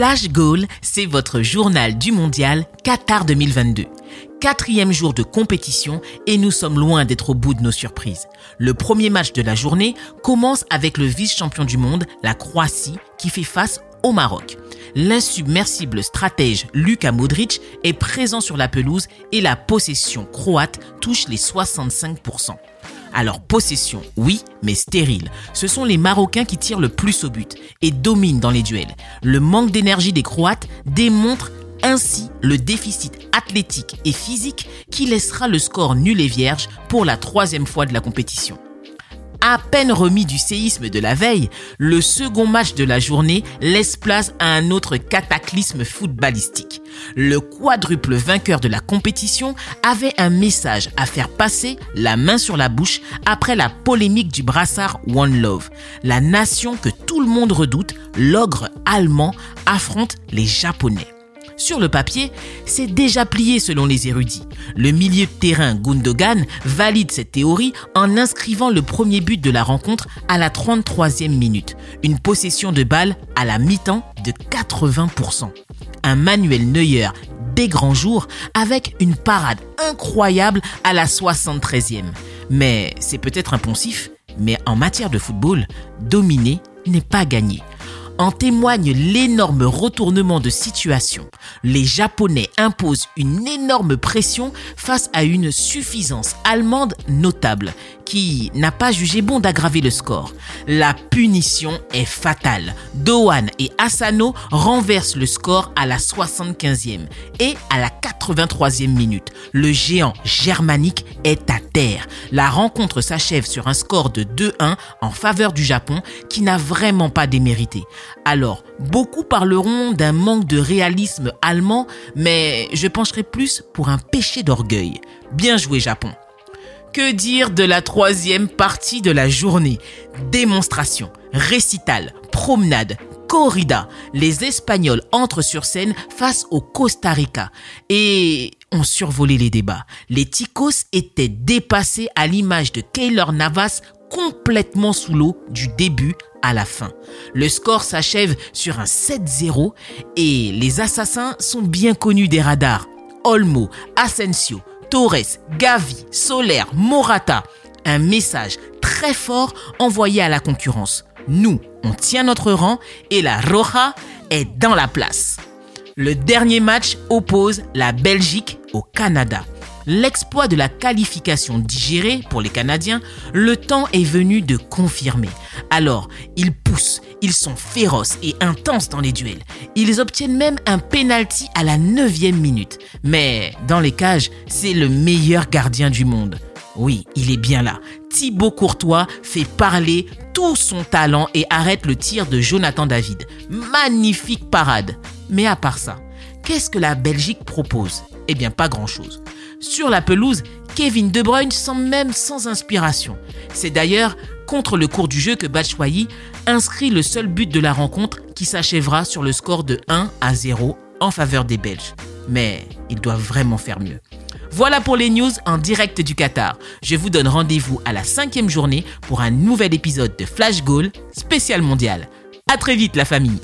Flash Goal, c'est votre journal du mondial Qatar 2022. Quatrième jour de compétition et nous sommes loin d'être au bout de nos surprises. Le premier match de la journée commence avec le vice-champion du monde, la Croatie, qui fait face au Maroc. L'insubmersible stratège Luka Modric est présent sur la pelouse et la possession croate touche les 65%. Alors possession, oui, mais stérile. Ce sont les Marocains qui tirent le plus au but et dominent dans les duels. Le manque d'énergie des Croates démontre ainsi le déficit athlétique et physique qui laissera le score nul et vierge pour la troisième fois de la compétition. À peine remis du séisme de la veille, le second match de la journée laisse place à un autre cataclysme footballistique. Le quadruple vainqueur de la compétition avait un message à faire passer la main sur la bouche après la polémique du brassard One Love. La nation que tout le monde redoute, l'ogre allemand, affronte les Japonais. Sur le papier, c'est déjà plié selon les érudits. Le milieu de terrain Gundogan valide cette théorie en inscrivant le premier but de la rencontre à la 33e minute. Une possession de balle à la mi-temps de 80%. Un Manuel Neuer des grands jours avec une parade incroyable à la 73e. Mais c'est peut-être impensif, mais en matière de football, dominer n'est pas gagné en témoigne l'énorme retournement de situation. Les Japonais imposent une énorme pression face à une suffisance allemande notable qui n'a pas jugé bon d'aggraver le score. La punition est fatale. Dohan et Asano renversent le score à la 75e et à la 83e minute. Le géant germanique est à La rencontre s'achève sur un score de 2-1 en faveur du Japon qui n'a vraiment pas démérité. Alors, beaucoup parleront d'un manque de réalisme allemand, mais je pencherai plus pour un péché d'orgueil. Bien joué Japon. Que dire de la troisième partie de la journée? Démonstration, récital, promenade, corrida. Les Espagnols entrent sur scène face au Costa Rica et ont survolé les débats. Les Ticos étaient dépassés à l'image de Keylor Navas complètement sous l'eau du début à la fin. Le score s'achève sur un 7-0 et les assassins sont bien connus des radars. Olmo, Asensio, Torres, Gavi, Soler, Morata. Un message très fort envoyé à la concurrence. Nous, on tient notre rang et la Roja est dans la place. Le dernier match oppose la Belgique au Canada l'exploit de la qualification digérée pour les Canadiens, le temps est venu de confirmer. Alors, ils poussent, ils sont féroces et intenses dans les duels. Ils obtiennent même un penalty à la 9 minute. Mais dans les cages, c'est le meilleur gardien du monde. Oui, il est bien là. Thibaut Courtois fait parler tout son talent et arrête le tir de Jonathan David. Magnifique parade. Mais à part ça, qu'est-ce que la Belgique propose? Eh bien, pas grand-chose. Sur la pelouse, Kevin De Bruyne semble même sans inspiration. C'est d'ailleurs contre le cours du jeu que Batshuayi inscrit le seul but de la rencontre qui s'achèvera sur le score de 1 à 0 en faveur des Belges. Mais ils doivent vraiment faire mieux. Voilà pour les news en direct du Qatar. Je vous donne rendez-vous à la cinquième journée pour un nouvel épisode de Flash Goal spécial mondial. À très vite la famille